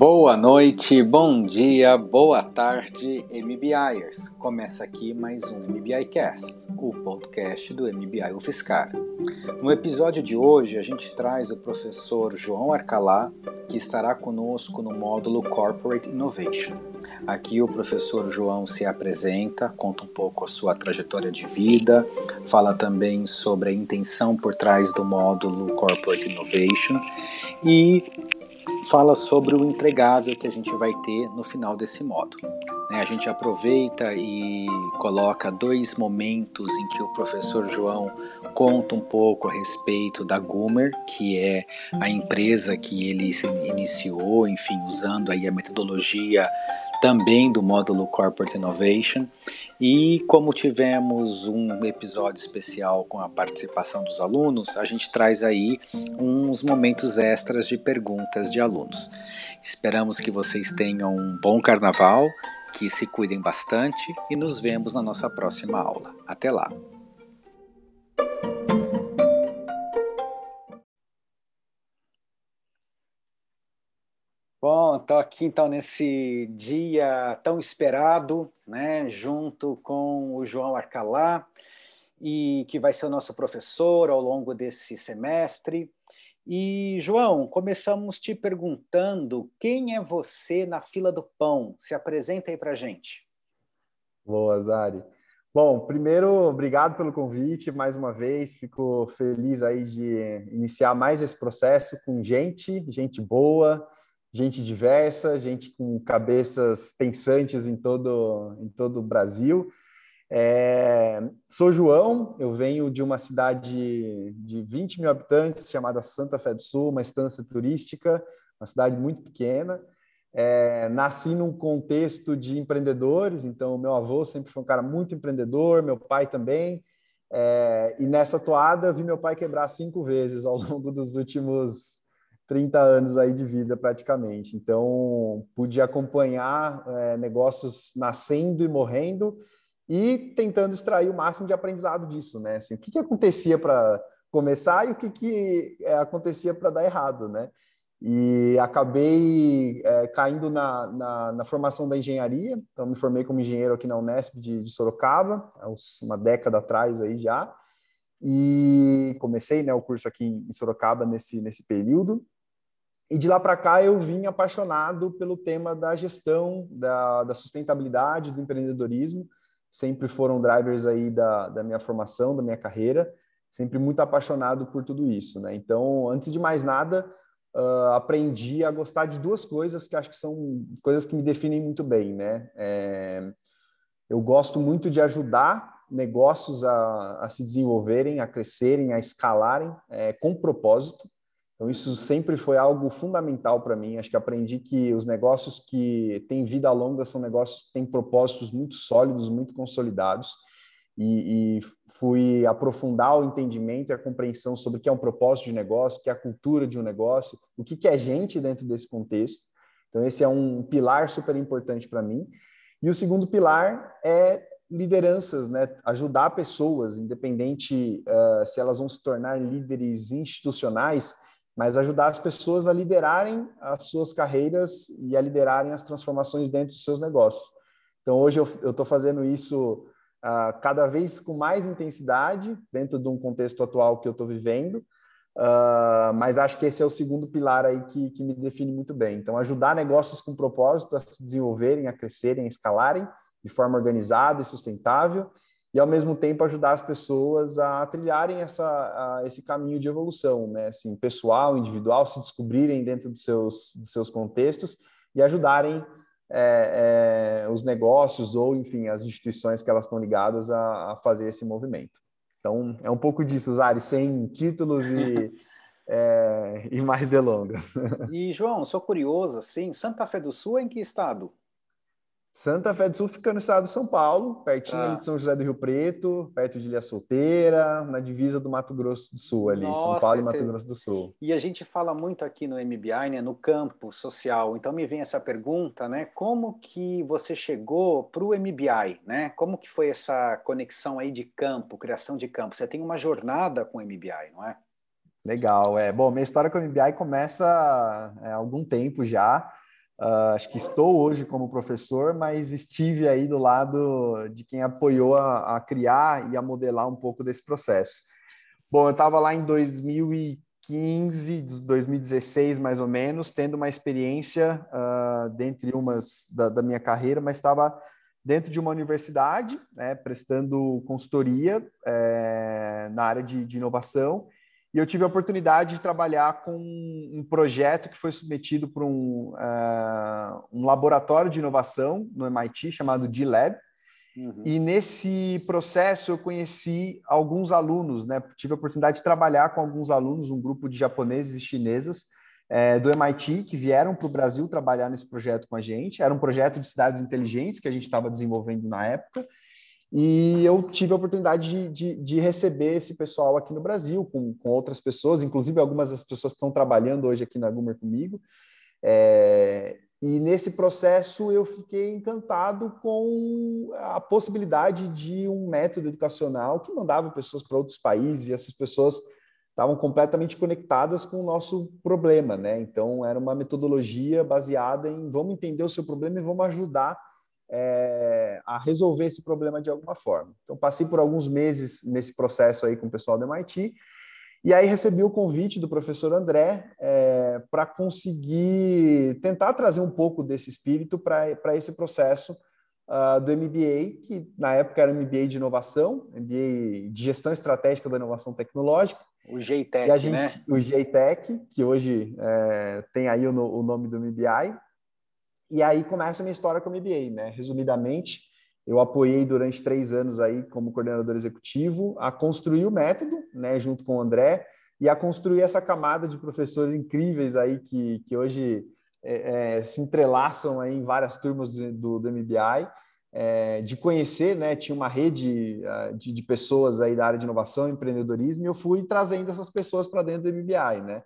Boa noite, bom dia, boa tarde, MBIers. Começa aqui mais um MBI Cast, o podcast do MBI UFSCar. No episódio de hoje, a gente traz o professor João Arcalá, que estará conosco no módulo Corporate Innovation. Aqui o professor João se apresenta, conta um pouco a sua trajetória de vida, fala também sobre a intenção por trás do módulo Corporate Innovation e fala sobre o entregável que a gente vai ter no final desse módulo. Né? A gente aproveita e coloca dois momentos em que o professor João conta um pouco a respeito da Gumer, que é a empresa que ele iniciou, enfim, usando aí a metodologia também do módulo Corporate Innovation. E como tivemos um episódio especial com a participação dos alunos, a gente traz aí uns momentos extras de perguntas de alunos. Esperamos que vocês tenham um bom carnaval, que se cuidem bastante e nos vemos na nossa próxima aula. Até lá! Bom, estou aqui então nesse dia tão esperado, né, junto com o João Arcalá, e que vai ser o nosso professor ao longo desse semestre. E João, começamos te perguntando quem é você na fila do pão? Se apresenta aí para gente. Boa, Zari. Bom, primeiro, obrigado pelo convite mais uma vez. Fico feliz aí de iniciar mais esse processo com gente, gente boa, gente diversa, gente com cabeças pensantes em todo, em todo o Brasil. É, sou João, eu venho de uma cidade de 20 mil habitantes chamada Santa Fé do Sul, uma estância turística, uma cidade muito pequena. É, nasci num contexto de empreendedores, então meu avô sempre foi um cara muito empreendedor, meu pai também. É, e nessa toada vi meu pai quebrar cinco vezes ao longo dos últimos 30 anos aí de vida praticamente. Então, pude acompanhar é, negócios nascendo e morrendo e tentando extrair o máximo de aprendizado disso, né? Assim, o que, que acontecia para começar e o que, que é, acontecia para dar errado, né? E acabei é, caindo na, na, na, formação da engenharia, então me formei como engenheiro aqui na Unesp de, de Sorocaba, há uma década atrás aí já, e comecei né, o curso aqui em Sorocaba nesse, nesse período, e de lá para cá eu vim apaixonado pelo tema da gestão, da, da, sustentabilidade, do empreendedorismo. Sempre foram drivers aí da, da minha formação, da minha carreira. Sempre muito apaixonado por tudo isso, né? Então, antes de mais nada, uh, aprendi a gostar de duas coisas que acho que são coisas que me definem muito bem, né? É, eu gosto muito de ajudar negócios a, a, se desenvolverem, a crescerem, a escalarem é, com propósito. Então, isso sempre foi algo fundamental para mim. Acho que aprendi que os negócios que têm vida longa são negócios que têm propósitos muito sólidos, muito consolidados. E, e, fui aprofundar o entendimento e a compreensão sobre o que é um propósito de negócio, o que é a cultura de um negócio, o que, que é gente dentro desse contexto. Então, esse é um pilar super importante para mim. E o segundo pilar é lideranças, né? ajudar pessoas, independente uh, se elas vão se tornar líderes institucionais, mas ajudar as pessoas a liderarem as suas carreiras e a liderarem as transformações dentro dos seus negócios. Então, hoje eu estou fazendo isso uh, cada vez com mais intensidade, dentro de um contexto atual que eu estou vivendo, uh, mas acho que esse é o segundo pilar aí que, que me define muito bem. Então, ajudar negócios com propósito a se desenvolverem, a crescerem, a escalarem de forma organizada e sustentável, e ao mesmo tempo ajudar as pessoas a trilharem essa, a, esse caminho de evolução, né? Assim, pessoal, individual, se descobrirem dentro dos seus, dos seus contextos e ajudarem é, é, os negócios ou, enfim, as instituições que elas estão ligadas a, a, fazer esse movimento. Então, é um pouco disso, Zari, sem títulos e, é, e mais delongas. E, João, sou curioso, assim, Santa Fé do Sul é em que estado? Santa Fé do Sul fica no estado de São Paulo, pertinho ah. de São José do Rio Preto, perto de Ilha Solteira, na divisa do Mato Grosso do Sul ali, Nossa, São Paulo e Mato Grosso do Sul. E a gente fala muito aqui no MBI, né, no campo social. Então me vem essa pergunta, né, como que você chegou para o MBI, né? Como que foi essa conexão aí de campo, criação de campo? Você tem uma jornada com o MBI, não é? Legal, é. Bom, minha história com o MBI começa é, há algum tempo já. Uh, acho que estou hoje como professor, mas estive aí do lado de quem apoiou a, a criar e a modelar um pouco desse processo. Bom, eu estava lá em 2015, 2016 mais ou menos, tendo uma experiência uh, dentre umas da, da minha carreira, mas estava dentro de uma universidade, né, prestando consultoria é, na área de, de inovação e eu tive a oportunidade de trabalhar com um projeto que foi submetido por um, uh, um laboratório de inovação no MIT chamado D-Lab. Uhum. E nesse processo eu conheci alguns alunos, né? Tive a oportunidade de trabalhar com alguns alunos, um grupo de japoneses e chinesas é, do MIT que vieram para o Brasil trabalhar nesse projeto com a gente. Era um projeto de cidades inteligentes que a gente estava desenvolvendo na época. E eu tive a oportunidade de, de, de, receber esse pessoal aqui no Brasil, com, com outras pessoas, inclusive algumas das pessoas que estão trabalhando hoje aqui na Gumer comigo. É, e nesse processo eu fiquei encantado com a possibilidade de um método educacional que mandava pessoas para outros países e essas pessoas estavam completamente conectadas com o nosso problema, né? Então era uma metodologia baseada em vamos entender o seu problema e vamos ajudar é, a resolver esse problema de alguma forma. Então, passei por alguns meses nesse processo aí com o pessoal do MIT, e aí recebi o convite do professor André é, para conseguir tentar trazer um pouco desse espírito para esse processo uh, do MBA, que na época era MBA de inovação, MBA de gestão estratégica da inovação tecnológica. O GTEC, né? O GTEC, que hoje é, tem aí o, o nome do MBI, e aí começa a minha história com o MBA, né? Resumidamente, eu apoiei durante três anos aí como coordenador executivo a construir o método, né, junto com o André, e a construir essa camada de professores incríveis aí que, que hoje é, é, se entrelaçam aí em várias turmas do, do, do MBI, é, de conhecer, né, tinha uma rede uh, de, de, pessoas aí da área de inovação e empreendedorismo, e eu fui trazendo essas pessoas para dentro do MBI, né,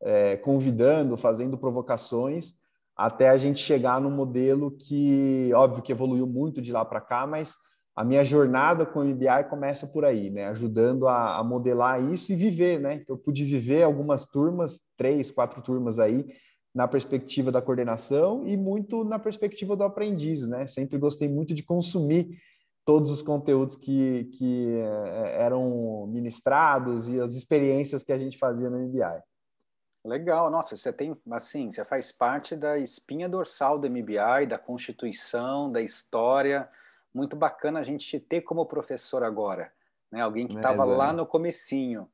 é, convidando, fazendo provocações, até a gente chegar num modelo que, óbvio que evoluiu muito de lá para cá, mas a minha jornada com o MBI começa por aí, né? Ajudando a, a, modelar isso e viver, né? Eu pude viver algumas turmas, três, quatro turmas aí, na perspectiva da coordenação e muito na perspectiva do aprendiz, né? Sempre gostei muito de consumir todos os conteúdos que, que eh, eram ministrados e as experiências que a gente fazia no MBI. Legal, nossa, você tem, assim, você faz parte da espinha dorsal do MBI, da Constituição, da história. Muito bacana a gente te ter como professor agora, né? Alguém que estava é, lá no comecinho.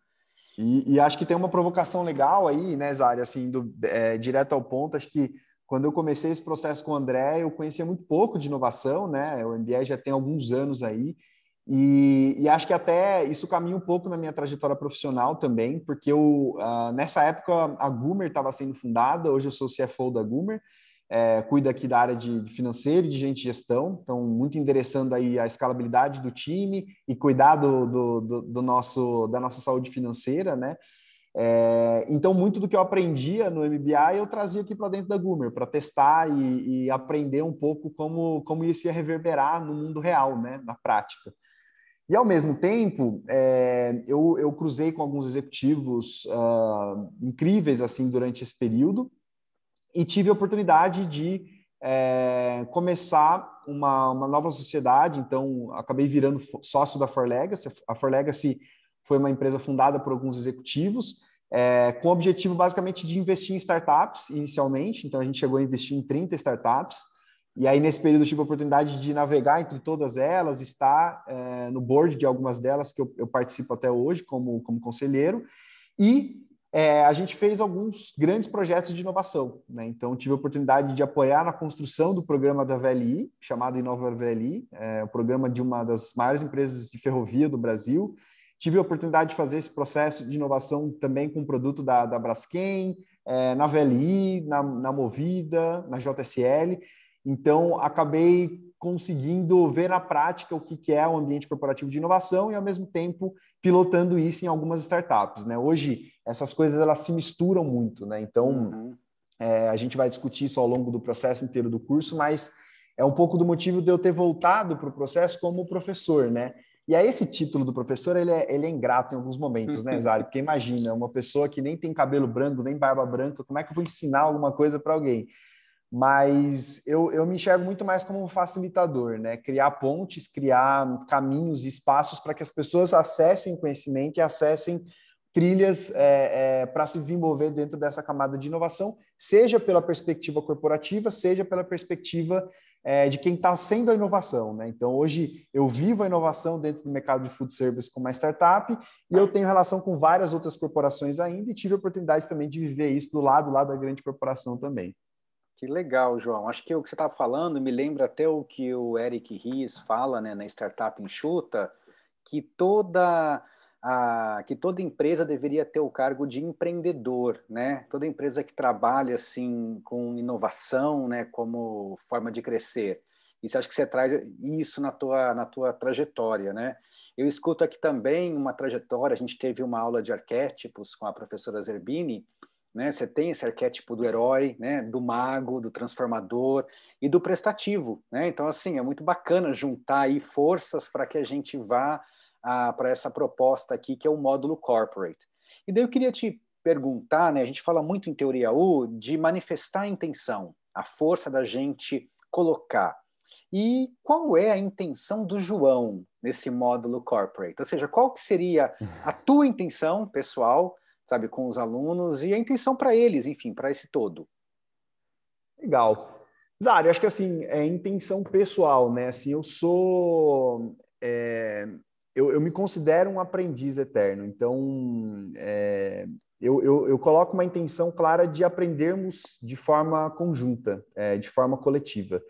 E, e, acho que tem uma provocação legal aí, né, Zari, assim, do, é, direto ao ponto, acho que quando eu comecei esse processo com o André, eu conhecia muito pouco de inovação, né? O MBI já tem alguns anos aí, e, e, acho que até isso caminha um pouco na minha trajetória profissional também, porque eu, uh, nessa época a Gumer estava sendo fundada, hoje eu sou CFO da Gumer, é, cuido aqui da área de financeiro e de gente de gestão, então muito endereçando aí a escalabilidade do time e cuidar do, do, do, do nosso, da nossa saúde financeira, né? É, então, muito do que eu aprendia no MBA eu trazia aqui para dentro da Gumer, para testar e, e, aprender um pouco como, como isso ia reverberar no mundo real, né, na prática. E, ao mesmo tempo, é, eu, eu cruzei com alguns executivos uh, incríveis assim durante esse período e tive a oportunidade de é, começar uma, uma nova sociedade. Então, acabei virando sócio da For Legacy. A For Legacy foi uma empresa fundada por alguns executivos, é, com o objetivo basicamente de investir em startups inicialmente. Então, a gente chegou a investir em 30 startups. E aí, nesse período, eu tive a oportunidade de navegar entre todas elas, estar é, no board de algumas delas, que eu, eu, participo até hoje como, como conselheiro. E é, a gente fez alguns grandes projetos de inovação. Né? Então, tive a oportunidade de apoiar na construção do programa da VLI, chamado Inova VLI, é, o programa de uma das maiores empresas de ferrovia do Brasil. Tive a oportunidade de fazer esse processo de inovação também com o produto da, da Braskem, é, na VLI, na, na Movida, na JSL. Então, acabei conseguindo ver na prática o que é o ambiente corporativo de inovação e, ao mesmo tempo, pilotando isso em algumas startups. Né? Hoje, essas coisas elas se misturam muito. Né? Então, uhum. é, a gente vai discutir isso ao longo do processo inteiro do curso, mas é um pouco do motivo de eu ter voltado para o processo como professor. Né? E aí, esse título do professor, ele é, ele é ingrato em alguns momentos, né, Zari? Porque imagina, uma pessoa que nem tem cabelo branco, nem barba branca, como é que eu vou ensinar alguma coisa para alguém? Mas eu, eu me enxergo muito mais como um facilitador, né? Criar pontes, criar caminhos e espaços para que as pessoas acessem conhecimento e acessem trilhas é, é, para se desenvolver dentro dessa camada de inovação, seja pela perspectiva corporativa, seja pela perspectiva é, de quem está sendo a inovação. Né? Então, hoje eu vivo a inovação dentro do mercado de food service com uma startup e eu tenho relação com várias outras corporações ainda e tive a oportunidade também de viver isso do lado lá da grande corporação também. Que legal, João. Acho que o que você estava falando me lembra até o que o Eric Ries fala né, na Startup Enxuta, que toda a, que toda empresa deveria ter o cargo de empreendedor, né? Toda empresa que trabalha assim com inovação, né, como forma de crescer. E você acha que você traz isso na tua na tua trajetória, né? Eu escuto aqui também uma trajetória. A gente teve uma aula de arquétipos com a professora Zerbini, né? Você tem esse arquétipo do herói, né? Do mago, do transformador e do prestativo, né? Então assim é muito bacana juntar aí forças para que a gente vá para essa proposta aqui, que é o módulo corporate. E daí eu queria te perguntar, né, a gente fala muito em teoria U de manifestar a intenção, a força da gente colocar. E qual é a intenção do João nesse módulo corporate? Ou seja, qual que seria a tua intenção pessoal, sabe, com os alunos e a intenção para eles, enfim, para esse todo? Legal. Zari, acho que assim, é intenção pessoal, né? Assim, eu sou é, eu, eu me considero um aprendiz eterno, então é, eu, eu, eu, coloco uma intenção clara de aprendermos de forma conjunta, é, de forma coletiva.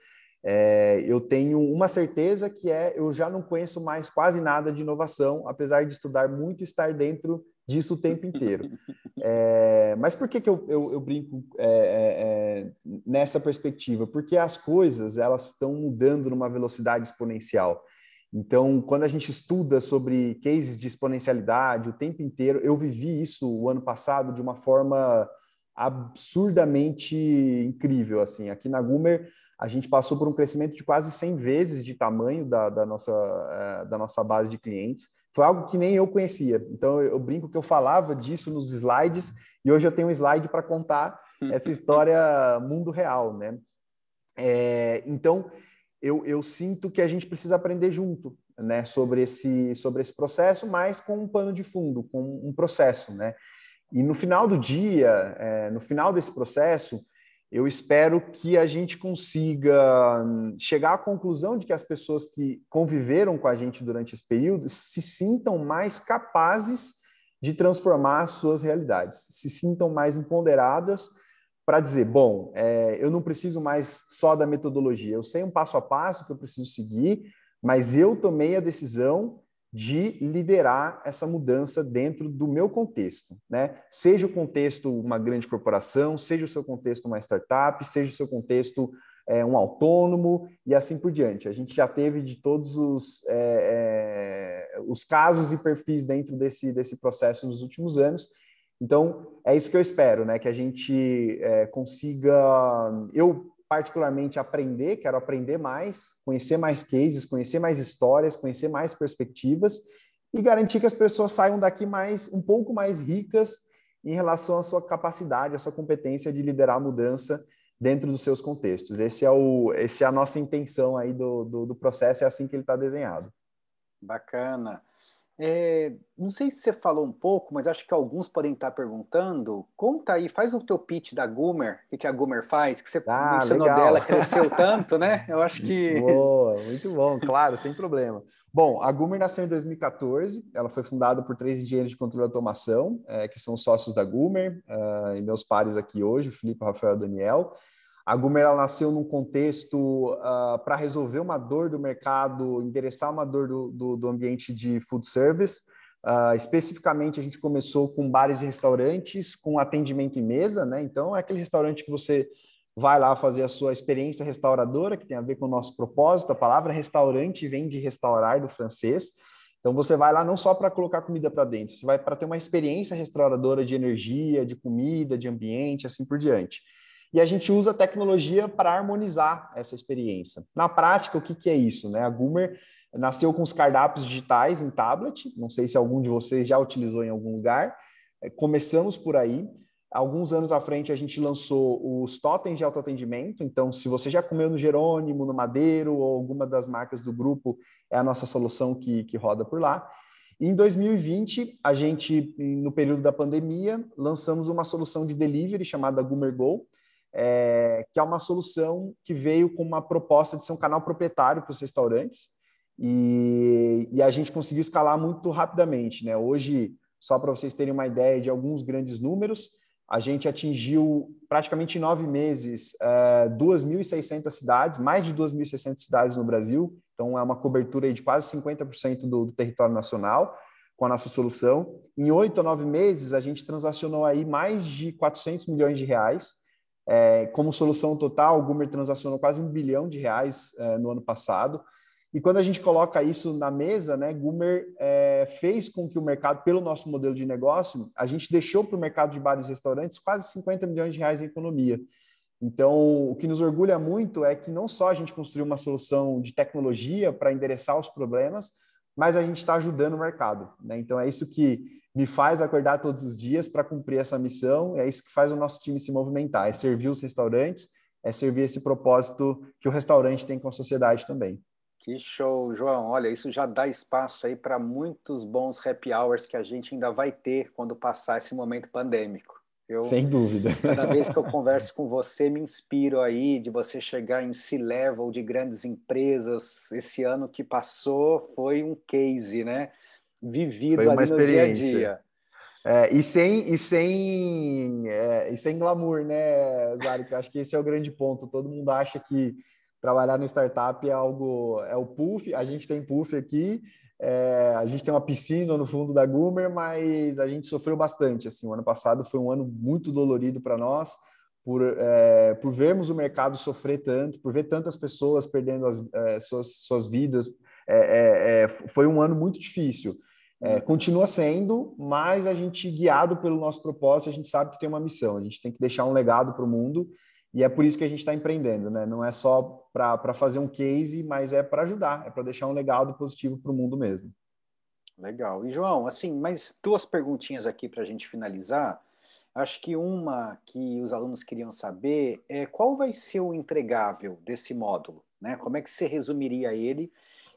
É, eu tenho uma certeza que é eu já não conheço mais quase nada de inovação, apesar de estudar muito e estar dentro disso o tempo inteiro. É, mas por que, que eu, eu, eu brinco é, é, é, nessa perspectiva? Porque as coisas elas estão mudando numa velocidade exponencial. Então, quando a gente estuda sobre cases de exponencialidade o tempo inteiro, eu vivi isso o ano passado de uma forma absurdamente incrível. Assim, aqui na Gumer, a gente passou por um crescimento de quase 100 vezes de tamanho da, da nossa, uh, da nossa base de clientes. Foi algo que nem eu conhecia. Então, eu, brinco que eu falava disso nos slides e hoje eu tenho um slide para contar essa história mundo real, né? É, então, eu, eu sinto que a gente precisa aprender junto, né, sobre esse, sobre esse processo, mas com um pano de fundo, com um processo, né? E no final do dia, é, no final desse processo, eu espero que a gente consiga chegar à conclusão de que as pessoas que conviveram com a gente durante esse período se sintam mais capazes de transformar suas realidades, se sintam mais empoderadas para dizer, bom, é, eu não preciso mais só da metodologia, eu sei um passo a passo que eu preciso seguir, mas eu tomei a decisão de liderar essa mudança dentro do meu contexto, né? Seja o contexto uma grande corporação, seja o seu contexto uma startup, seja o seu contexto é, um autônomo e assim por diante. A gente já teve de todos os, é, é, os casos e perfis dentro desse, desse processo nos últimos anos então, é isso que eu espero, né? Que a gente é, consiga, eu particularmente aprender, quero aprender mais, conhecer mais cases, conhecer mais histórias, conhecer mais perspectivas e garantir que as pessoas saiam daqui mais um pouco mais ricas em relação à sua capacidade, à sua competência de liderar a mudança dentro dos seus contextos. Esse é o, esse é a nossa intenção aí do, do, do processo, é assim que ele está desenhado. Bacana. É, não sei se você falou um pouco, mas acho que alguns podem estar perguntando. Conta aí, faz o teu pitch da Gumer, o que a Gumer faz, que você ah, mencionou legal. dela, cresceu tanto, né? Eu acho que. Boa, muito bom, claro, sem problema. Bom, a Gumer nasceu em 2014, ela foi fundada por três engenheiros de controle de automação, é, que são sócios da Gumer, uh, e meus pares aqui hoje, o Felipe, o Rafael e o Daniel. A Gumer nasceu num contexto uh, ah, para resolver uma dor do mercado, endereçar uma dor do, do, do ambiente de food service. Uh, especificamente, a gente começou com bares e restaurantes, com atendimento em mesa, né? Então, é aquele restaurante que você vai lá fazer a sua experiência restauradora, que tem a ver com o nosso propósito. A palavra restaurante vem de restaurar, do francês. Então, você vai lá não só para colocar comida para dentro, você vai para ter uma experiência restauradora de energia, de comida, de ambiente, assim por diante e a gente usa a tecnologia para harmonizar essa experiência. Na prática, o que, que é isso? Né? A Goomer nasceu com os cardápios digitais em tablet, não sei se algum de vocês já utilizou em algum lugar, é, começamos por aí. Alguns anos à frente, a gente lançou os totens de autoatendimento. Então, se você já comeu no Jerônimo, no Madeiro ou alguma das marcas do grupo, é a nossa solução que, que roda por lá. E em 2020, a gente, no período da pandemia, lançamos uma solução de delivery chamada Goomer Go, é, que é uma solução que veio com uma proposta de ser um canal proprietário para os restaurantes. E, e, a gente conseguiu escalar muito rapidamente. Né? Hoje, só para vocês terem uma ideia de alguns grandes números, a gente atingiu praticamente em nove meses uh, é, 2.600 cidades, mais de 2.600 cidades no Brasil, então é uma cobertura de quase 50% do, do, território nacional com a nossa solução. Em oito a nove meses, a gente transacionou aí mais de 400 milhões de reais. É, como solução total, o Gumer transacionou quase um bilhão de reais é, no ano passado. E quando a gente coloca isso na mesa, né, Gumer é, fez com que o mercado, pelo nosso modelo de negócio, a gente deixou para o mercado de bares e restaurantes quase 50 milhões de reais em economia. Então, o que nos orgulha muito é que não só a gente construiu uma solução de tecnologia para endereçar os problemas, mas a gente está ajudando o mercado. Né? Então, é isso que me faz acordar todos os dias para cumprir essa missão, é isso que faz o nosso time se movimentar, é servir os restaurantes, é servir esse propósito que o restaurante tem com a sociedade também. Que show, João. Olha, isso já dá espaço aí para muitos bons happy hours que a gente ainda vai ter quando passar esse momento pandêmico. Eu, Sem dúvida. Cada vez que eu converso com você, me inspiro aí de você chegar em C-level de grandes empresas. Esse ano que passou foi um case, né? Vivido ali no dia a dia. É, e sem, e sem, é, e sem glamour, né, Zari? Eu acho que esse é o grande ponto. Todo mundo acha que trabalhar no startup é algo, é o puff, a gente tem puff aqui, é, a gente tem uma piscina no fundo da Gumer, mas a gente sofreu bastante, assim, o ano passado foi um ano muito dolorido para nós, por, é, por vermos o mercado sofrer tanto, por ver tantas pessoas perdendo as, é, suas, suas vidas, é, foi um ano muito difícil. Continua sendo, mas a gente, guiado pelo nosso propósito, a gente sabe que tem uma missão, a gente tem que deixar um legado para o mundo e é por isso que a gente está empreendendo, né? Não é só para fazer um case, mas é para ajudar, é para deixar um legado positivo para o mundo mesmo. Legal. E João, assim, mais duas perguntinhas aqui para a gente finalizar. Acho que uma que os alunos queriam saber é qual vai ser o entregável desse módulo, né? Como é que você resumiria ele?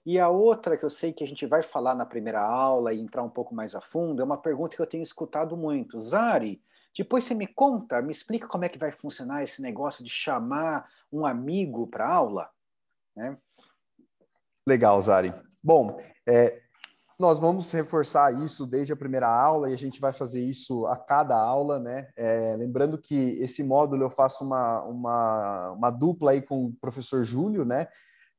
E a outra que eu sei que a gente vai falar na primeira aula e entrar um pouco mais a fundo é uma pergunta que eu tenho escutado muito. Zari, depois você me conta, me explica como é que vai funcionar esse negócio de chamar um amigo para aula. Né? Legal, Zari. Bom, é, nós vamos reforçar isso desde a primeira aula e a gente vai fazer isso a cada aula, né? É, lembrando que esse módulo eu faço uma, uma, uma dupla aí com o professor Júlio, né?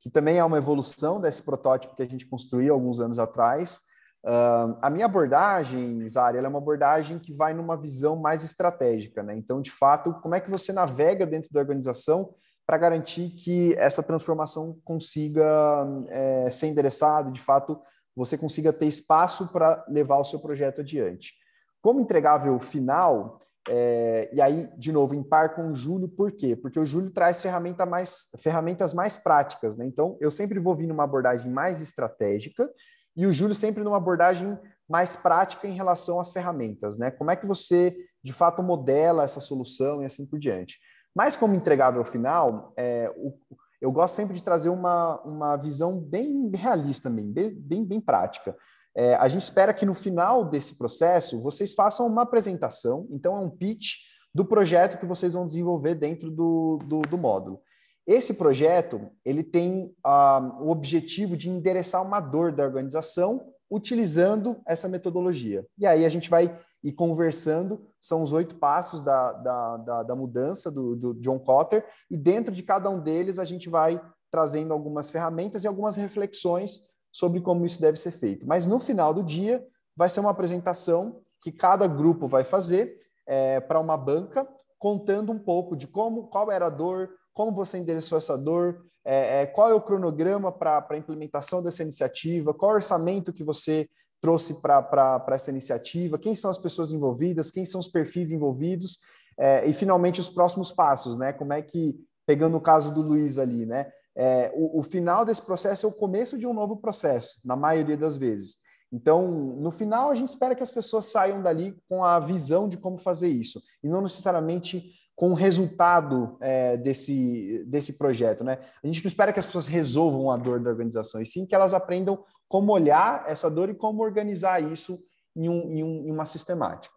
Que também é uma evolução desse protótipo que a gente construiu alguns anos atrás. Uh, a minha abordagem, Zari, é uma abordagem que vai numa visão mais estratégica, né? Então, de fato, como é que você navega dentro da organização para garantir que essa transformação consiga é, ser endereçada, de fato, você consiga ter espaço para levar o seu projeto adiante. Como entregável final, é, e aí, de novo, em par com o Júlio, por quê? Porque o Júlio traz ferramenta mais, ferramentas mais práticas, né? Então, eu sempre vou vir numa abordagem mais estratégica, e o Júlio sempre numa abordagem mais prática em relação às ferramentas, né? Como é que você, de fato, modela essa solução e assim por diante. Mas como entregável final, é, o, eu gosto sempre de trazer uma, uma visão bem realista, bem, bem, bem prática. É, a gente espera que no final desse processo vocês façam uma apresentação, então é um pitch do projeto que vocês vão desenvolver dentro do, do, do módulo. Esse projeto ele tem uh, o objetivo de endereçar uma dor da organização utilizando essa metodologia. E aí a gente vai ir conversando, são os oito passos da, da, da, da mudança do, do, John Cotter, e dentro de cada um deles a gente vai trazendo algumas ferramentas e algumas reflexões sobre como isso deve ser feito. Mas no final do dia vai ser uma apresentação que cada grupo vai fazer é, para uma banca, contando um pouco de como, qual era a dor, como você endereçou essa dor, é, é, qual é o cronograma para a implementação dessa iniciativa, qual é orçamento que você trouxe para essa iniciativa, quem são as pessoas envolvidas, quem são os perfis envolvidos, é, e finalmente os próximos passos, né? Como é que, pegando o caso do Luiz ali, né? É, o, o, final desse processo é o começo de um novo processo, na maioria das vezes. Então, no final, a gente espera que as pessoas saiam dali com a visão de como fazer isso, e não necessariamente com o resultado é, desse, desse projeto. Né? A gente não espera que as pessoas resolvam a dor da organização, e sim que elas aprendam como olhar essa dor e como organizar isso em, um, em, um, em uma sistemática.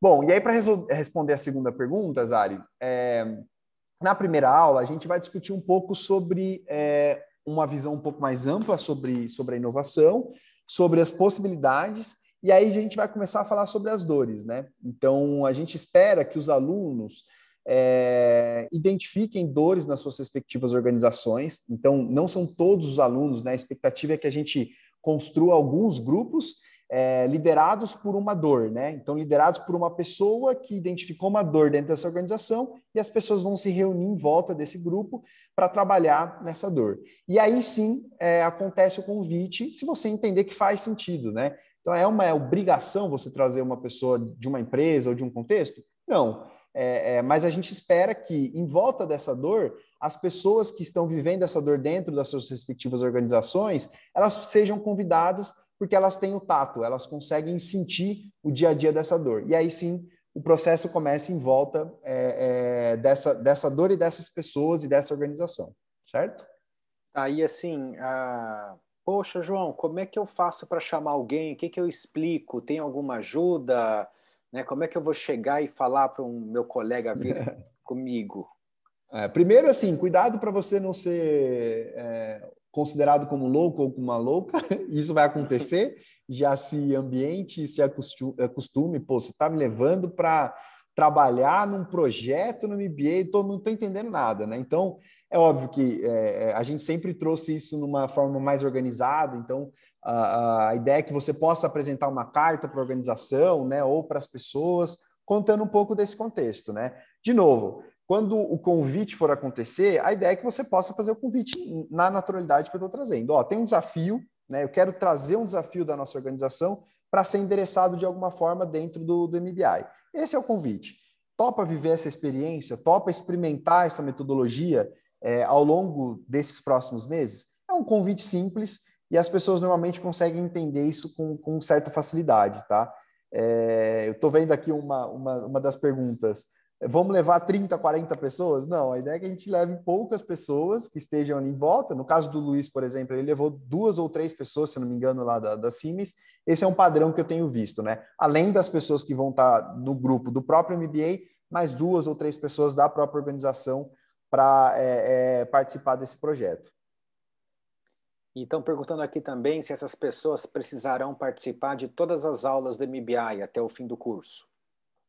Bom, e aí para responder a segunda pergunta, Zari, é, na primeira aula a gente vai discutir um pouco sobre é, uma visão um pouco mais ampla sobre, sobre a inovação, sobre as possibilidades, e aí a gente vai começar a falar sobre as dores, né? Então a gente espera que os alunos é, identifiquem dores nas suas respectivas organizações. Então, não são todos os alunos, né? A expectativa é que a gente construa alguns grupos é, liderados por uma dor, né? Então, liderados por uma pessoa que identificou uma dor dentro dessa organização e as pessoas vão se reunir em volta desse grupo para trabalhar nessa dor. E aí sim é, acontece o convite, se você entender que faz sentido, né? Então, é uma obrigação você trazer uma pessoa de uma empresa ou de um contexto? Não. É, é, mas a gente espera que, em volta dessa dor, as pessoas que estão vivendo essa dor dentro das suas respectivas organizações, elas sejam convidadas porque elas têm o tato, elas conseguem sentir o dia a dia dessa dor. E aí sim, o processo começa em volta é, é, dessa, dessa dor e dessas pessoas e dessa organização, certo? Aí, assim, a... poxa, João, como é que eu faço para chamar alguém? O que, que eu explico? Tem alguma ajuda? Né? Como é que eu vou chegar e falar para um meu colega vir comigo? É, primeiro, assim, cuidado para você não ser é, considerado como louco ou como uma louca, isso vai acontecer, já se ambiente, se acostume, pô, você está me levando para trabalhar num projeto no MBA, tô, não estou entendendo nada, né? Então, é óbvio que é, é, a gente sempre trouxe isso numa forma mais organizada, então a, a ideia é que você possa apresentar uma carta para a organização, né, ou para as pessoas, contando um pouco desse contexto, né? De novo, quando o convite for acontecer, a ideia é que você possa fazer o convite na naturalidade que eu estou trazendo. Ó, tem um desafio, né? Eu quero trazer um desafio da nossa organização para ser endereçado de alguma forma dentro do, do MBI. Esse é o convite. Topa viver essa experiência, topa experimentar essa metodologia é, ao longo desses próximos meses? É um convite simples e as pessoas normalmente conseguem entender isso com, com certa facilidade, tá? É, eu estou vendo aqui uma, uma, uma das perguntas. Vamos levar 30, 40 pessoas? Não, a ideia é que a gente leve poucas pessoas que estejam ali em volta. No caso do Luiz, por exemplo, ele levou duas ou três pessoas, se não me engano, lá da, da. Esse é um padrão que eu tenho visto, né? Além das pessoas que vão estar no grupo do próprio MBA, mais duas ou três pessoas da própria organização para é, é, participar desse projeto. E estão perguntando aqui também se essas pessoas precisarão participar de todas as aulas do MBI até o fim do curso.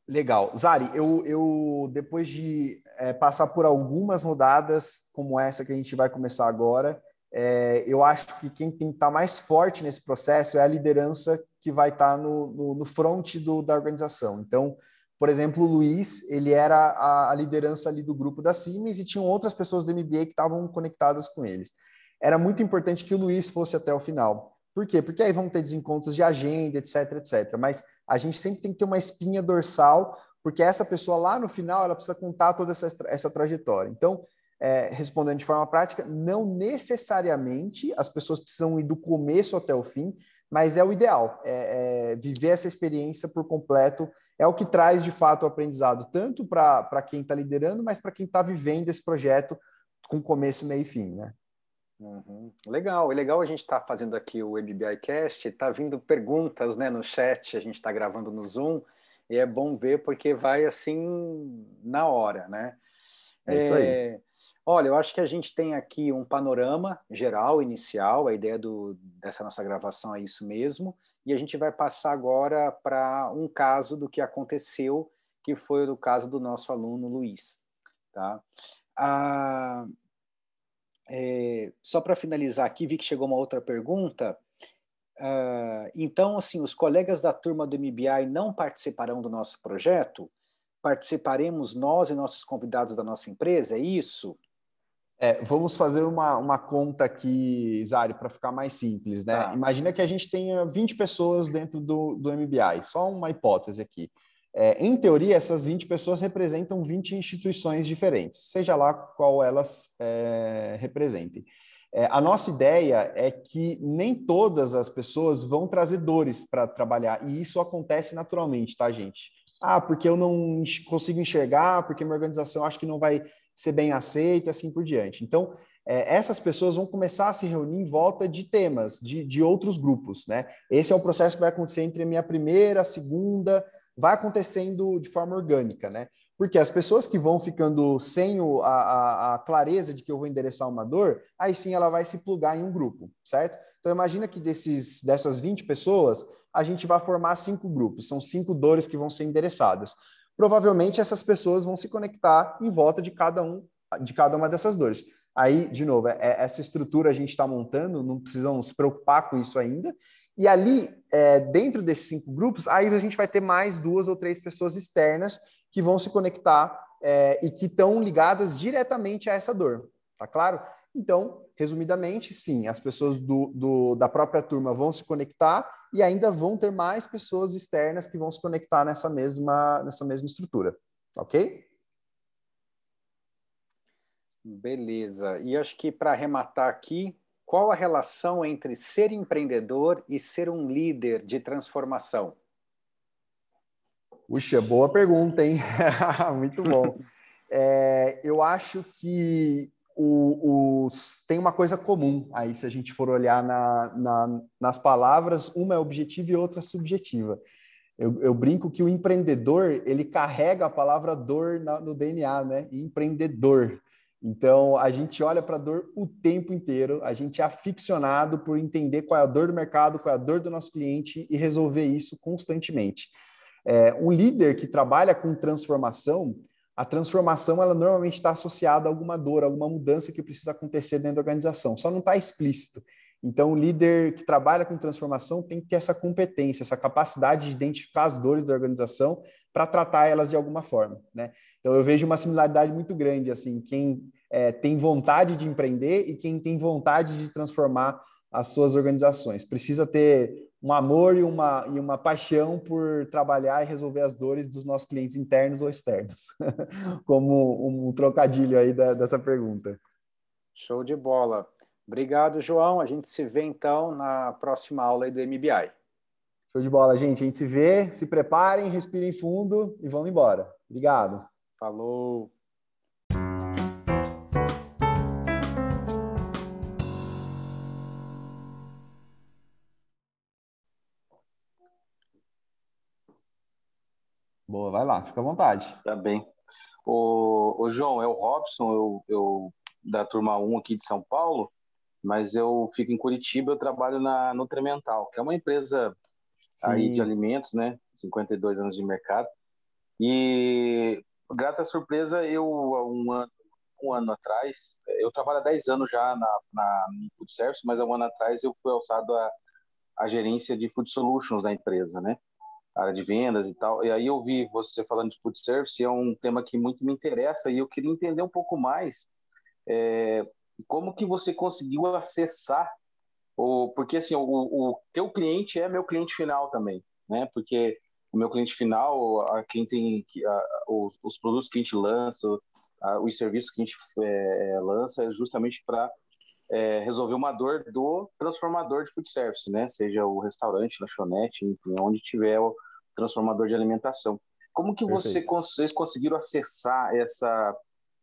Legal. Zari, eu, eu depois de é, passar por algumas rodadas como essa que a gente vai começar agora, é, eu acho que quem tem que estar mais forte nesse processo é a liderança que vai estar no, no, no front do, da organização. Então, por exemplo, o Luiz, ele era a, a liderança ali do grupo da Siemens e tinham outras pessoas do MBA que estavam conectadas com eles. Era muito importante que o Luiz fosse até o final. Por quê? Porque aí vão ter desencontros de agenda, etc, etc. Mas a gente sempre tem que ter uma espinha dorsal, porque essa pessoa lá no final, ela precisa contar toda essa, essa trajetória. Então, é, respondendo de forma prática, não necessariamente as pessoas precisam ir do começo até o fim, mas é o ideal, é, é viver essa experiência por completo, é o que traz de fato o aprendizado, tanto para quem está liderando, mas para quem está vivendo esse projeto com começo, meio e fim, né? Uhum. Legal, é legal a gente estar tá fazendo aqui o MBI Cast, tá vindo perguntas né, no chat, a gente está gravando no Zoom, e é bom ver porque vai assim na hora, né? É isso aí. É, olha, eu acho que a gente tem aqui um panorama geral, inicial, a ideia do, dessa nossa gravação é isso mesmo, e a gente vai passar agora para um caso do que aconteceu, que foi o caso do nosso aluno Luiz. Tá? Ah, é, só para finalizar aqui, vi que chegou uma outra pergunta. Uh, então, assim, os colegas da turma do MBI não participarão do nosso projeto? Participaremos nós e nossos convidados da nossa empresa? É isso? É, vamos fazer uma, uma conta aqui, Zari, para ficar mais simples, né? Tá. Imagina que a gente tenha 20 pessoas dentro do, do MBI, só uma hipótese aqui. É, em teoria, essas 20 pessoas representam 20 instituições diferentes, seja lá qual elas é, representem. É, a nossa ideia é que nem todas as pessoas vão trazer dores para trabalhar, e isso acontece naturalmente, tá, gente? Ah, porque eu não consigo enxergar, porque minha organização acho que não vai ser bem aceita, assim por diante. Então, é, essas pessoas vão começar a se reunir em volta de temas, de, de outros grupos, né? Esse é o processo que vai acontecer entre a minha primeira, segunda, vai acontecendo de forma orgânica, né? Porque as pessoas que vão ficando sem o, a, a, clareza de que eu vou endereçar uma dor, aí sim ela vai se plugar em um grupo, certo? Então imagina que desses, dessas 20 pessoas, a gente vai formar cinco grupos, são cinco dores que vão ser endereçadas. Provavelmente essas pessoas vão se conectar em volta de cada um, de cada uma dessas dores. Aí, de novo, é, é essa estrutura a gente está montando, não precisamos se preocupar com isso ainda. E ali, é, dentro desses cinco grupos, aí a gente vai ter mais duas ou três pessoas externas que vão se conectar é, e que estão ligadas diretamente a essa dor, tá claro? Então, resumidamente, sim, as pessoas do, do, da própria turma vão se conectar e ainda vão ter mais pessoas externas que vão se conectar nessa mesma, nessa mesma estrutura, ok? Beleza. E acho que para arrematar aqui, qual a relação entre ser empreendedor e ser um líder de transformação? Puxa, boa pergunta, hein? Muito bom. É, eu acho que o, os, tem uma coisa comum aí, se a gente for olhar na, na, nas palavras, uma é objetiva e outra subjetiva. Eu, eu, brinco que o empreendedor ele carrega a palavra dor na, no DNA, né? Empreendedor. Então, a gente olha para a dor o tempo inteiro, a gente é aficionado por entender qual é a dor do mercado, qual é a dor do nosso cliente e resolver isso constantemente. É, um líder que trabalha com transformação, a transformação ela normalmente está associada a alguma dor, alguma mudança que precisa acontecer dentro da organização, só não está explícito. Então, o líder que trabalha com transformação tem que ter essa competência, essa capacidade de identificar as dores da organização para tratar elas de alguma forma, né? Então, eu vejo uma similaridade muito grande, assim, quem é, tem vontade de empreender e quem tem vontade de transformar as suas organizações. Precisa ter um amor e uma, e uma paixão por trabalhar e resolver as dores dos nossos clientes internos ou externos, como um trocadilho aí da, dessa pergunta. Show de bola. Obrigado, João. A gente se vê então na próxima aula do MBI. Show de bola, gente. A gente se vê, se preparem, respirem fundo e vamos embora. Obrigado. Falou. Boa, vai lá, fica à vontade. Tá bem. O, o João, é o Robson, eu, eu da turma 1 aqui de São Paulo mas eu fico em Curitiba, eu trabalho na Nutrimental, que é uma empresa Sim. aí de alimentos, né? 52 anos de mercado. E grata surpresa, eu um ano, um ano atrás, eu trabalho há 10 anos já na, na no Food Service, mas há um ano atrás eu fui alçado a, a gerência de Food Solutions da empresa, né? área de vendas e tal. E aí eu vi você falando de food service, é um tema que muito me interessa e eu queria entender um pouco mais é, como que você conseguiu acessar o porque assim o, o teu cliente é meu cliente final também né? Porque o meu cliente final a quem tem a, os, os, produtos que a gente lança a, os serviços que a gente é, é lança é justamente para é, resolver uma dor do transformador de food service né? Seja o restaurante lanchonete enfim onde tiver o transformador de alimentação. Como que você, vocês conseguiram acessar essa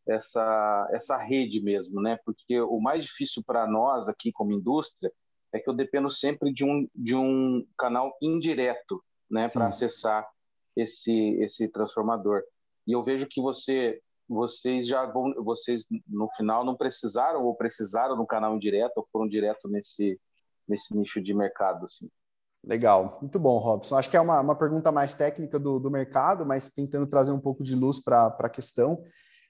essa, essa rede mesmo, né? Porque o mais difícil para nós aqui como indústria é que eu dependo sempre de um, de um canal indireto, né, para acessar esse esse transformador. E eu vejo que você vocês já vão, vocês no final não precisaram ou precisaram no canal indireto ou foram direto nesse nesse nicho de mercado, assim. Legal, muito bom, Robson. Acho que é uma, uma pergunta mais técnica do, do mercado, mas tentando trazer um pouco de luz para a questão.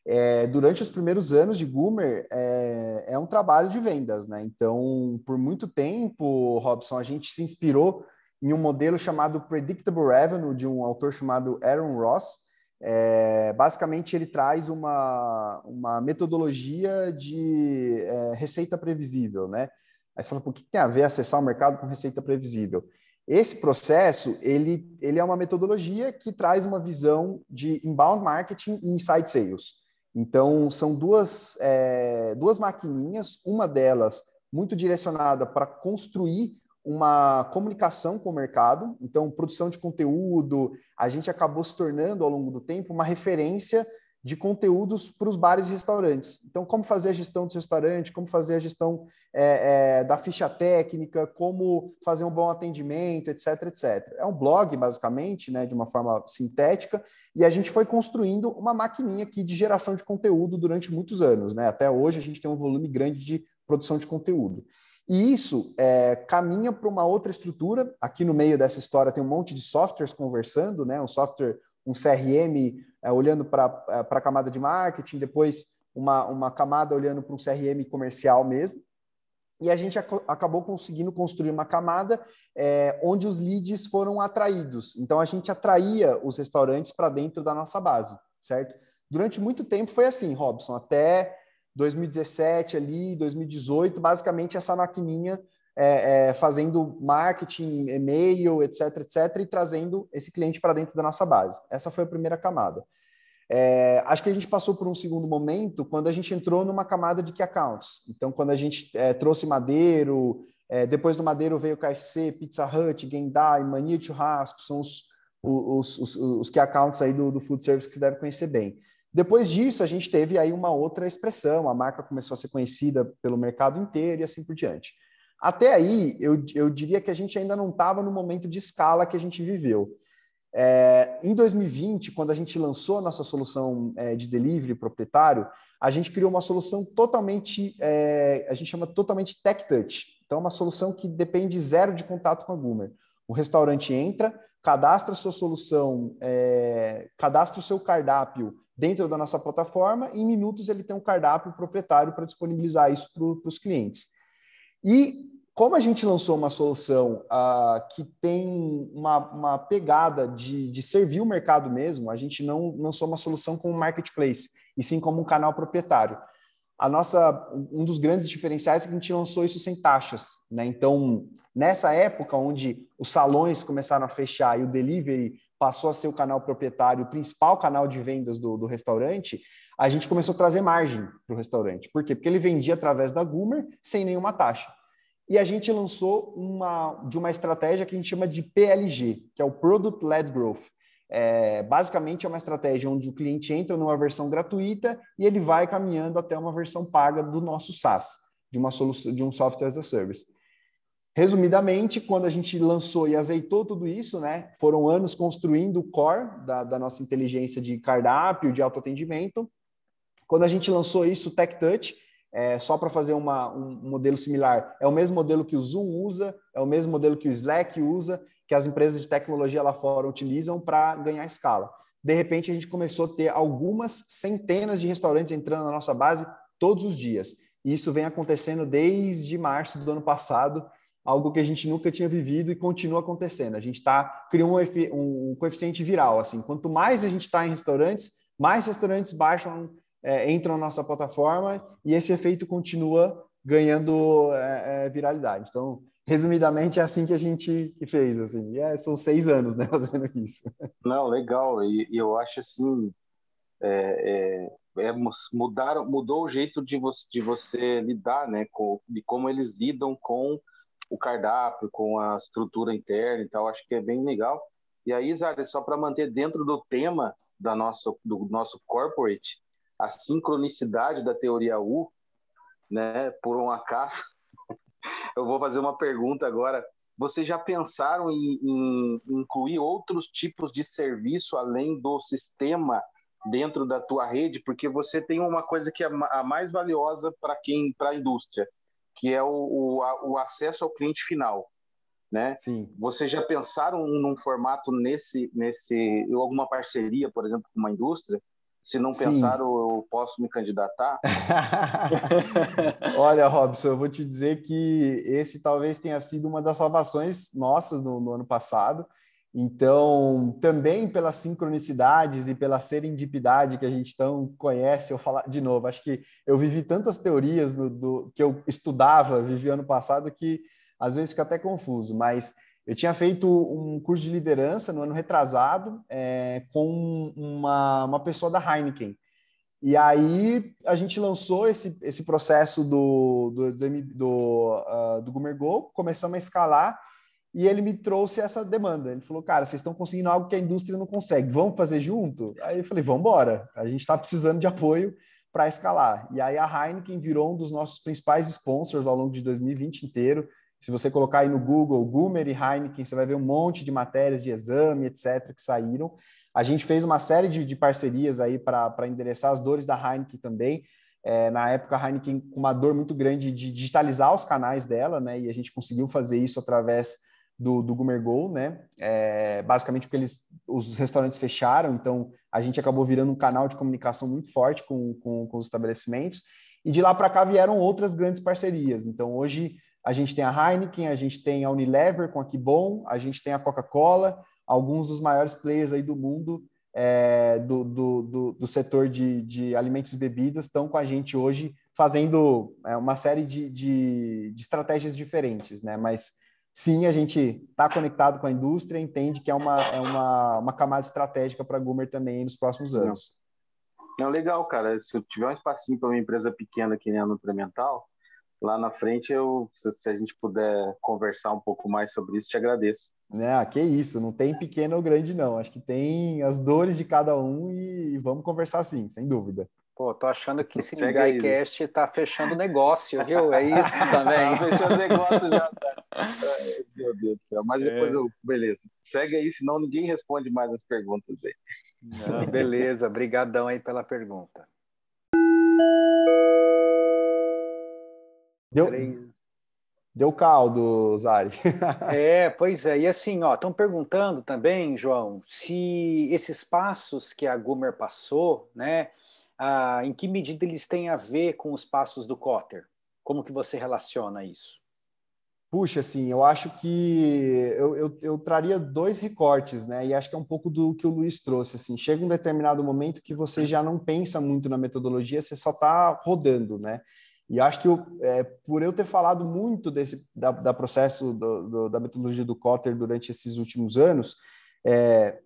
É, durante os primeiros anos de Goomer, é, é, um trabalho de vendas, né? Então, por muito tempo, Robson, a gente se inspirou em um modelo chamado Predictable Revenue, de um autor chamado Aaron Ross. É, basicamente, ele traz uma, uma metodologia de é, receita previsível, né? Aí você fala, o que tem a ver acessar o mercado com receita previsível? Esse processo, ele, ele é uma metodologia que traz uma visão de inbound marketing e inside sales. Então, são duas, é, duas maquininhas, uma delas muito direcionada para construir uma comunicação com o mercado. Então, produção de conteúdo, a gente acabou se tornando, ao longo do tempo, uma referência de conteúdos para os bares e restaurantes. Então, como fazer a gestão dos restaurantes, como fazer a gestão é, é, da ficha técnica, como fazer um bom atendimento, etc, etc. É um blog, basicamente, né, de uma forma sintética, e a gente foi construindo uma maquininha aqui de geração de conteúdo durante muitos anos. Né? Até hoje, a gente tem um volume grande de produção de conteúdo. E isso é, caminha para uma outra estrutura. Aqui no meio dessa história tem um monte de softwares conversando, né? um software, um CRM é, olhando para é, a camada de marketing, depois uma, uma camada olhando para um CRM comercial mesmo. E a gente ac acabou conseguindo construir uma camada é, onde os leads foram atraídos. Então, a gente atraía os restaurantes para dentro da nossa base, certo? Durante muito tempo foi assim, Robson, até 2017 ali, 2018, basicamente essa maquininha é, é, fazendo marketing, e-mail, etc, etc, e trazendo esse cliente para dentro da nossa base. Essa foi a primeira camada. É, acho que a gente passou por um segundo momento quando a gente entrou numa camada de key accounts. Então, quando a gente é, trouxe Madeiro, é, depois do Madeiro veio KFC, Pizza Hut, Gendai, Mania Churrasco, são os, os, os, os key accounts aí do, do food service que você deve conhecer bem. Depois disso, a gente teve aí uma outra expressão, a marca começou a ser conhecida pelo mercado inteiro e assim por diante. Até aí, eu, eu diria que a gente ainda não estava no momento de escala que a gente viveu. É, em 2020, quando a gente lançou a nossa solução é, de delivery proprietário, a gente criou uma solução totalmente, é, a gente chama totalmente tech touch. Então, uma solução que depende zero de contato com a Goomer. O restaurante entra, cadastra sua solução, é, cadastra o seu cardápio dentro da nossa plataforma, e em minutos ele tem um cardápio proprietário para disponibilizar isso para os clientes. E como a gente lançou uma solução uh, que tem uma, uma pegada de, de servir o mercado mesmo, a gente não lançou uma solução como marketplace, e sim como um canal proprietário. A nossa, um dos grandes diferenciais é que a gente lançou isso sem taxas, né? Então, nessa época onde os salões começaram a fechar e o delivery passou a ser o canal proprietário, o principal canal de vendas do, do restaurante, a gente começou a trazer margem para o restaurante. Por quê? Porque ele vendia através da Goomer sem nenhuma taxa. E a gente lançou uma de uma estratégia que a gente chama de PLG, que é o Product Led Growth. É, basicamente é uma estratégia onde o cliente entra numa versão gratuita e ele vai caminhando até uma versão paga do nosso SaaS, de uma solução de um software as a service. Resumidamente, quando a gente lançou e azeitou tudo isso, né, foram anos construindo o core da, da nossa inteligência de cardápio, de autoatendimento. Quando a gente lançou isso, o Tech Touch, é, só para fazer uma, um modelo similar, é o mesmo modelo que o Zoom usa, é o mesmo modelo que o Slack usa, que as empresas de tecnologia lá fora utilizam para ganhar escala. De repente, a gente começou a ter algumas centenas de restaurantes entrando na nossa base todos os dias. E isso vem acontecendo desde março do ano passado, algo que a gente nunca tinha vivido e continua acontecendo. A gente está criando um, um, coeficiente viral. Assim, quanto mais a gente está em restaurantes, mais restaurantes baixam é, entram na nossa plataforma e esse efeito continua ganhando é, é, viralidade. Então, resumidamente, é assim que a gente fez, assim. E é, são seis anos, né, fazendo isso. Não, legal. E, e eu acho assim, é, é, é mudaram, mudou o jeito de você, de você lidar, né, com, de como eles lidam com o cardápio, com a estrutura interna e tal. Acho que é bem legal. E aí, Zara, só para manter dentro do tema da nossa, do nosso corporate, a sincronicidade da teoria U, né, por um acaso, eu vou fazer uma pergunta agora. Vocês já pensaram em, em incluir outros tipos de serviço além do sistema dentro da tua rede? Porque você tem uma coisa que é a mais valiosa para quem, para a indústria, que é o, o, o acesso ao cliente final. Né? Sim. Vocês já pensaram num formato nesse, nesse, alguma parceria, por exemplo, com uma indústria? Se não pensaram, eu posso me candidatar? Olha, Robson, eu vou te dizer que esse talvez tenha sido uma das salvações nossas no, no ano passado. Então, também pelas sincronicidades e pela serendipidade que a gente tão conhece, eu falar de novo, acho que eu vivi tantas teorias do, do que eu estudava, vivi ano passado, que às vezes fica até confuso, mas eu tinha feito um curso de liderança no ano retrasado é, com uma, uma pessoa da Heineken. E aí a gente lançou esse, esse processo do, do, do, do, uh, do Go, começamos a escalar e ele me trouxe essa demanda. Ele falou, cara, vocês estão conseguindo algo que a indústria não consegue, vamos fazer junto? Aí eu falei, vamos embora, a gente está precisando de apoio para escalar. E aí a Heineken virou um dos nossos principais sponsors ao longo de 2020 inteiro. Se você colocar aí no Google Gumer e Heineken, você vai ver um monte de matérias de exame, etc., que saíram. A gente fez uma série de, de parcerias aí para endereçar as dores da Heineken também. É, na época, a Heineken com uma dor muito grande de digitalizar os canais dela, né? E a gente conseguiu fazer isso através do, do Gumer Go, né? É, basicamente porque eles, os restaurantes fecharam, então a gente acabou virando um canal de comunicação muito forte com, com, com os estabelecimentos. E de lá para cá vieram outras grandes parcerias. Então hoje a gente tem a Heineken, a gente tem a Unilever com a Kibon, a gente tem a Coca-Cola, alguns dos maiores players aí do mundo é, do, do, do, do, setor de, de, alimentos e bebidas estão com a gente hoje fazendo é, uma série de, de, de, estratégias diferentes, né? Mas sim, a gente está conectado com a indústria, entende que é uma, é uma, uma camada estratégica para a Gumer também nos próximos anos. Não, legal, cara. Se eu tiver um espacinho para uma empresa pequena que nem a Nutrimental, lá na frente, eu, se, se, a gente puder conversar um pouco mais sobre isso, te agradeço. Ah, que isso, não tem pequeno ou grande, não. Acho que tem as dores de cada um e vamos conversar sim, sem dúvida. Pô, tô achando que esse MBIcast tá fechando negócio, viu? É isso também. tá fechando negócio já. Tá. Ai, meu Deus do céu. Mas é. depois eu. Beleza. Segue aí, senão ninguém responde mais as perguntas aí. Não, beleza, brigadão aí pela pergunta. Deu, deu caldo, Zari. é, pois é. E assim, ó, estão perguntando também, João, se esses passos que a Gumer passou, né, ah, em que medida eles têm a ver com os passos do Cotter? Como que você relaciona isso? Puxa, assim, eu acho que eu, eu, eu, traria dois recortes, né? E acho que é um pouco do que o Luiz trouxe. Assim, chega um determinado momento que você já não pensa muito na metodologia, você só está rodando, né? E acho que eu, é, por eu ter falado muito desse da, da processo do, do, da metodologia do Cotter durante esses últimos anos, é,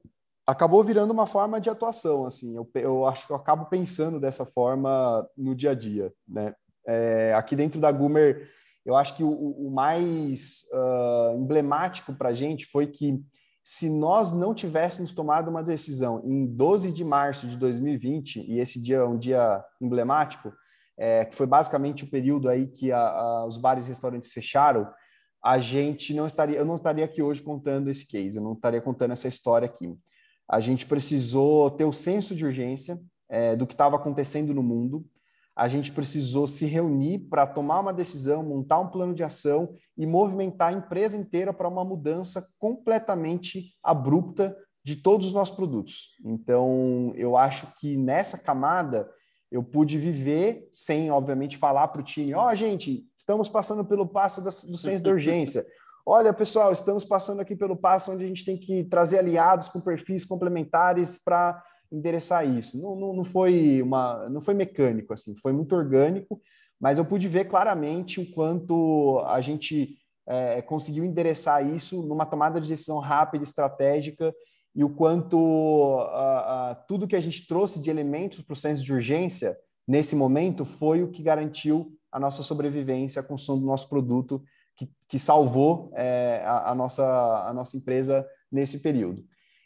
acabou virando uma forma de atuação. Assim, eu, eu acho que eu acabo pensando dessa forma no dia a dia. Né? É, aqui dentro da Gumer, eu acho que o, o mais uh, emblemático para a gente foi que se nós não tivéssemos tomado uma decisão em 12 de março de 2020, e esse dia é um dia emblemático, é, que foi basicamente o período aí que a, a, os bares e restaurantes fecharam, a gente não estaria, eu não estaria aqui hoje contando esse case, eu não estaria contando essa história aqui. A gente precisou ter o senso de urgência é, do que estava acontecendo no mundo. A gente precisou se reunir para tomar uma decisão, montar um plano de ação e movimentar a empresa inteira para uma mudança completamente abrupta de todos os nossos produtos. Então, eu acho que nessa camada eu pude viver sem, obviamente, falar para o time: ó, oh, gente, estamos passando pelo passo do senso de urgência. Olha, pessoal, estamos passando aqui pelo passo onde a gente tem que trazer aliados com perfis complementares para endereçar isso. Não, não, não, foi uma, não foi mecânico assim, foi muito orgânico, mas eu pude ver claramente o quanto a gente é, conseguiu endereçar isso numa tomada de decisão rápida, estratégica e o quanto uh, uh, tudo que a gente trouxe de elementos para o senso de urgência nesse momento foi o que garantiu a nossa sobrevivência, a construção do nosso produto, que, que salvou é, a, a, nossa, a nossa empresa nesse período.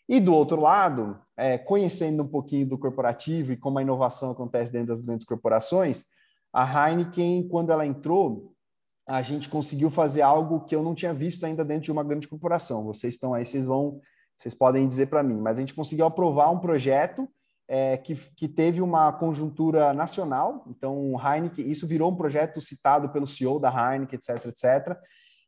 E do outro lado, é, conhecendo um pouquinho do corporativo e como a inovação acontece dentro das grandes corporações, a Heineken, quando ela entrou, a gente conseguiu fazer algo que eu não tinha visto ainda dentro de uma grande corporação. Vocês estão aí, vocês vão vocês podem dizer para mim, mas a gente conseguiu aprovar um projeto é, que, que teve uma conjuntura nacional, então Heineken, isso virou um projeto citado pelo CEO da Heineken, etc, etc.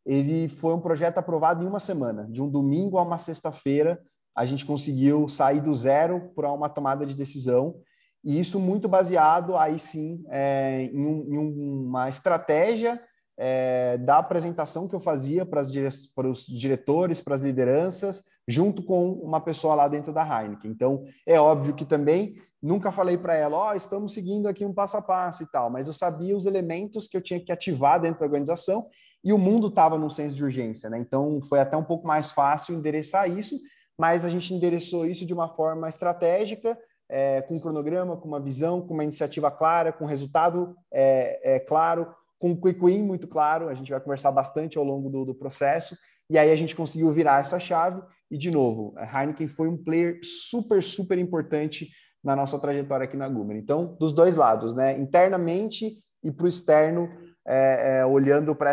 Ele foi um projeto aprovado em uma semana, de um domingo a uma sexta-feira, a gente conseguiu sair do zero para uma tomada de decisão, e isso muito baseado, aí sim, é, em, um, em uma estratégia é, da apresentação que eu fazia para, as, para os diretores, para as lideranças, junto com uma pessoa lá dentro da Heineken. Então, é óbvio que também nunca falei para ela, ó, oh, estamos seguindo aqui um passo a passo e tal, mas eu sabia os elementos que eu tinha que ativar dentro da organização e o mundo estava num senso de urgência, né? Então, foi até um pouco mais fácil endereçar isso, mas a gente endereçou isso de uma forma estratégica, é, com um cronograma, com uma visão, com uma iniciativa clara, com resultado é, é, claro, com um quick muito claro. A gente vai conversar bastante ao longo do, do processo. E aí a gente conseguiu virar essa chave. E, de novo, a Heineken foi um player super, super importante na nossa trajetória aqui na Gumer. Então, dos dois lados, né? Internamente e para o externo, é, é, olhando para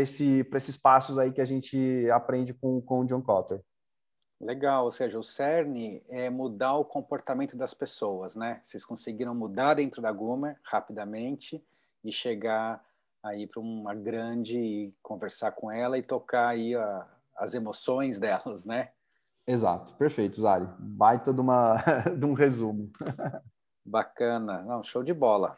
esse, esses passos aí que a gente aprende com, com o John Cotter. Legal, ou seja, o CERN é mudar o comportamento das pessoas, né? Vocês conseguiram mudar dentro da Gumer rapidamente e chegar aí para uma grande conversar com ela e tocar aí a, as emoções delas, né? Exato, perfeito, Zari. Baita de, uma, de um resumo. Bacana, não, show de bola.